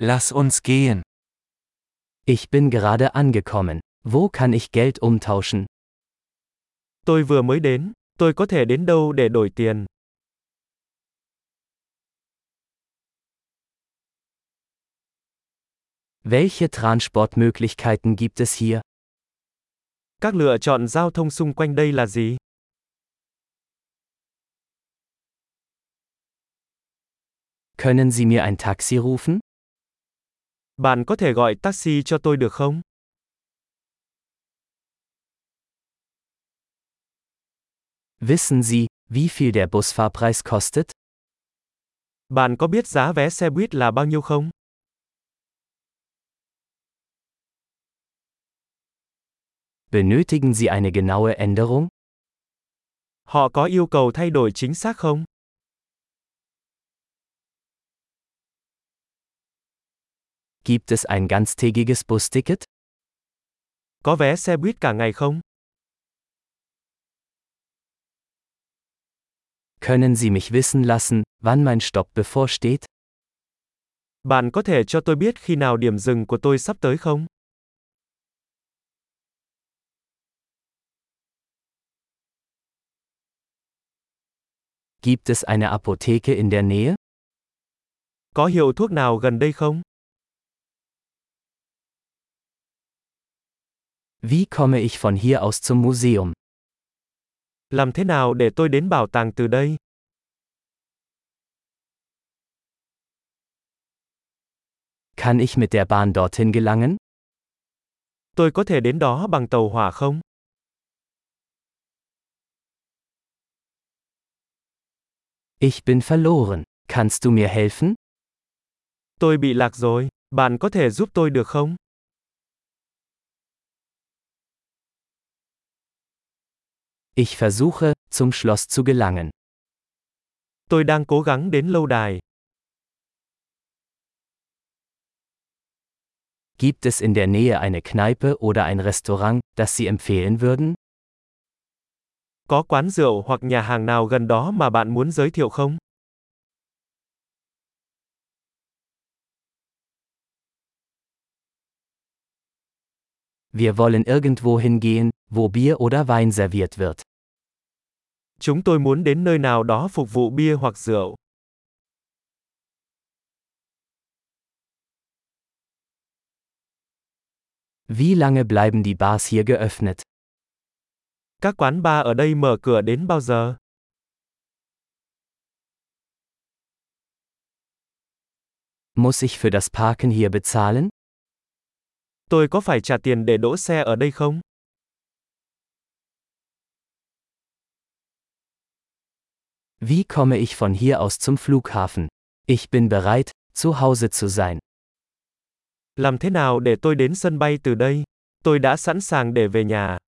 Lass uns gehen. Ich bin gerade angekommen. Wo kann ich Geld umtauschen? Tôi vừa mới đến, tôi có thể đến đâu để đổi tiền? Welche Transportmöglichkeiten gibt es hier? Các lựa chọn giao thông xung quanh đây là gì? Können Sie mir ein Taxi rufen? Bạn có thể gọi taxi cho tôi được không? Wissen Sie, wie viel der Busfahrpreis kostet? Bạn có biết giá vé xe buýt là bao nhiêu không? Benötigen Sie eine genaue Änderung? Họ có yêu cầu thay đổi chính xác không? Gibt es ein ganztägiges Busticket? Có vé xe buýt cả ngày không? Können Sie mich wissen lassen, wann mein Stopp bevorsteht? Bạn có thể cho tôi biết khi nào điểm dừng của tôi sắp tới không? Gibt es eine Apotheke in der Nähe? Có hiệu thuốc nào gần đây không? Wie komme ich von hier aus zum Museum? Làm thế nào để tôi đến bảo tàng từ đây? Kann ich mit der Bahn dorthin gelangen? Tôi có thể đến đó bằng tàu hỏa không? Ich bin verloren. Kannst du mir helfen? Tôi bị lạc rồi, bạn có thể giúp tôi được không? Ich versuche, zum Schloss zu gelangen. Tôi đang cố gắng đến lâu đài. Gibt es in der Nähe eine Kneipe oder ein Restaurant, das Sie empfehlen würden? Có quán rượu hoặc nhà hàng nào gần đó mà bạn muốn giới thiệu không? Wir wollen irgendwo hingehen, wo Bier oder Wein serviert wird. Chúng tôi muốn đến nơi nào đó phục vụ bia hoặc rượu. Wie lange bleiben die Bars hier geöffnet? Các quán bar ở đây mở cửa đến bao giờ? Muss ich für das Parken hier bezahlen? Tôi có phải trả tiền để đỗ xe ở đây không? Wie komme ich von hier aus zum Flughafen? Ich bin bereit, zu Hause zu sein. Làm thế nào để tôi đến sân bay từ đây? Tôi đã sẵn sàng để về nhà.